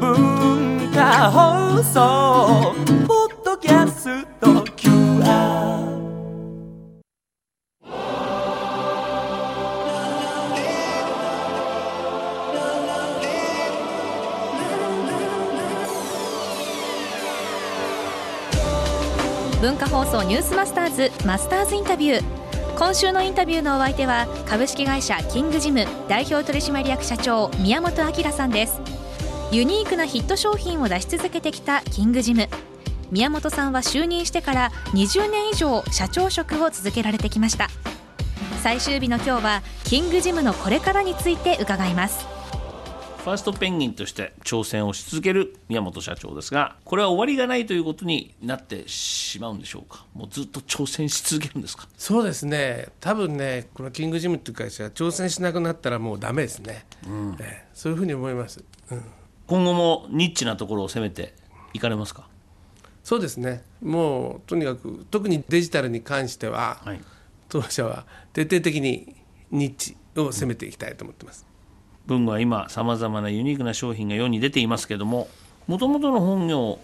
文化放送ポッドキャスト QR 文化放送ニュースマスターズマスターズインタビュー。今週のインタビューのお相手は株式会社キングジム代表取締役社長宮本明さんです。ユニークなヒット商品を出し続けてきたキングジム宮本さんは就任してから20年以上社長職を続けられてきました。最終日の今日はキングジムのこれからについて伺います。ファーストペンギンとして挑戦をし続ける宮本社長ですがこれは終わりがないということになってしまうんでしょうか？もうずっと挑戦し続けるんですか？そうですね。多分ねこのキングジムっていう会社が挑戦しなくなったらもうダメですね、ええそういうふうに思います、うん、今後もニッチなところを攻めていかれますか？そうですね。もうとにかく特にデジタルに関しては、はい。当社は徹底的にニッチを攻めていきたいと思ってます、文具は今さまざまなユニークな商品が世に出ていますけどももともとの本業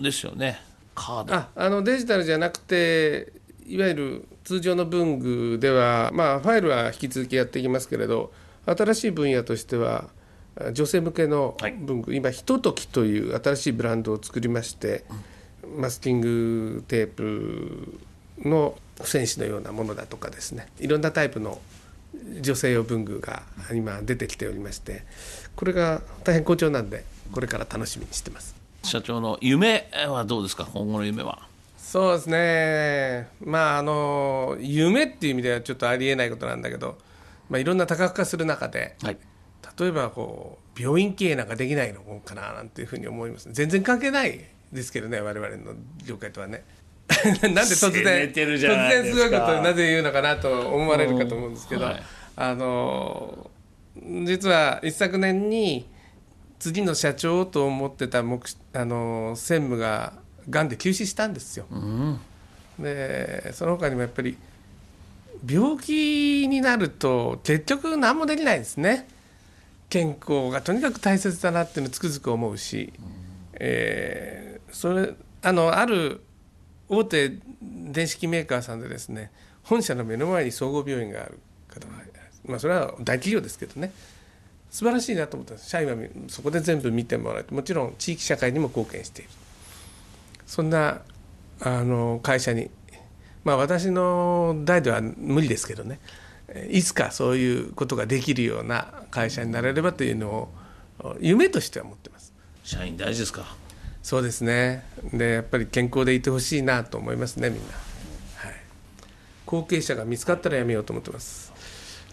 ですよね。カード。ああのデジタルじゃなくていわゆる通常の文具では、まあ、ファイルは引き続きやっていきますけれど新しい分野としてはあ女性向けのはい。文具、今ひとときという新しいブランドを作りまして、マスキングテープの付箋紙のようなものだとかですね。いろんなタイプの女性用文具が今出てきておりましてこれが大変好調なんでこれから楽しみにしてます。社長の夢はどうですか？今後の夢は。そうですね、まああの夢っていう意味ではちょっとありえないことなんだけど、まあ、いろんな多角化する中で、はい。例えばこう病院経営なんかできないのかななんていうふうに思います。全然関係ないですけどね我々の業界とはね。なんで突然突然すごいことをなぜ言うのかなと思われるかと思うんですけど、うんはいあの実は一昨年に次の社長と思ってた目あの専務ががんで急死したんですよ。でその他にもやっぱり病気になると結局何もできないですね。健康がとにかく大切だなっていうのをつくづく思うし、えーそれあのある大手電子機メーカーさんでですね本社の目の前に総合病院がある方がまあそれは大企業ですけどね。素晴らしいなと思ったんです。社員はみそこで全部見てもらえてもちろん地域社会にも貢献している。そんなあの会社にまあ私の代では無理ですけどね。えーいつかそういうことができるような会社になれればというのを夢としては持ってます。社員大事ですか？そうですね。でやっぱり健康でいてほしいなと思いますねみんな、はい、後継者が見つかったらやめようと思ってます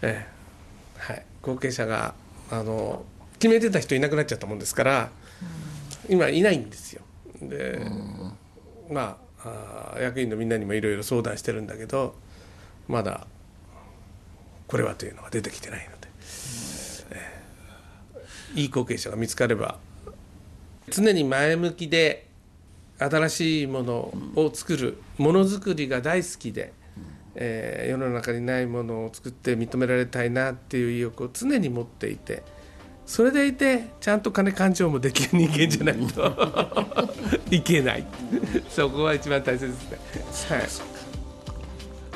ええ。はい。後継者があの決めてた人いなくなっちゃったもんですから今いないんですよ。でまあ役員のみんなにもいろいろ相談してるんだけどまだこれはというのが出てきてないので、ええ。いい後継者が見つかれば常に前向きで新しいものを作るものづくりが大好きで、えー世の中にないものを作って認められたいなっていう意欲を常に持っていてそれでいてちゃんと金勘定もできる人間じゃないと いけない。そこは一番大切ですね。はい。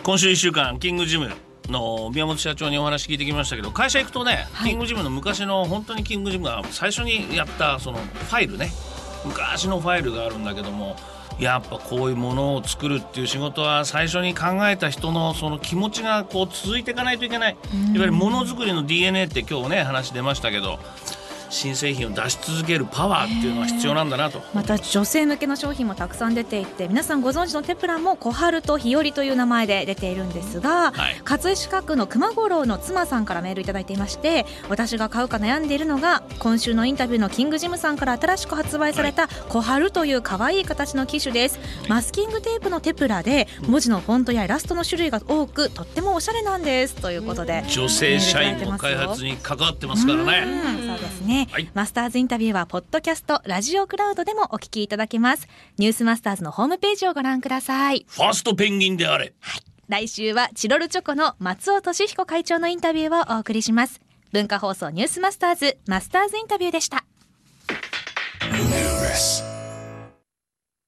今週1週間キングジムの宮本社長にお話聞いてきましたけど会社行くとね、キングジムの昔の本当にキングジムが最初にやったそのファイルね。昔のファイルがあるんだけどもやっぱこういうものを作るっていう仕事は最初に考えた人のその気持ちがこう続いていかないといけない。いわゆるものづくりの DNA って今日ね話出ましたけど新製品を出し続けるパワーっていうのは必要なんだなと。また女性向けの商品もたくさん出ていて皆さんご存知のテプラも小春と日和という名前で出ているんですが、はい。葛飾区の熊五郎の妻さんからメールいただいていまして私が買うか悩んでいるのが今週のインタビューのキングジムさんから新しく発売された小春という可愛い形の機種です。マスキングテープのテプラで文字のフォントやイラストの種類が多くとってもおしゃれなんです。ということで女性社員の開発に関わってますからね。うん。そうですね、はい、マスターズインタビューはポッドキャストラジオクラウドでもお聞きいただけます。ニュースマスターズのホームページをご覧ください。ファーストペンギンであれ、はい、来週はチロルチョコの松尾俊彦会長のインタビューをお送りします。文化放送ニュースマスターズマスターズインタビューでした。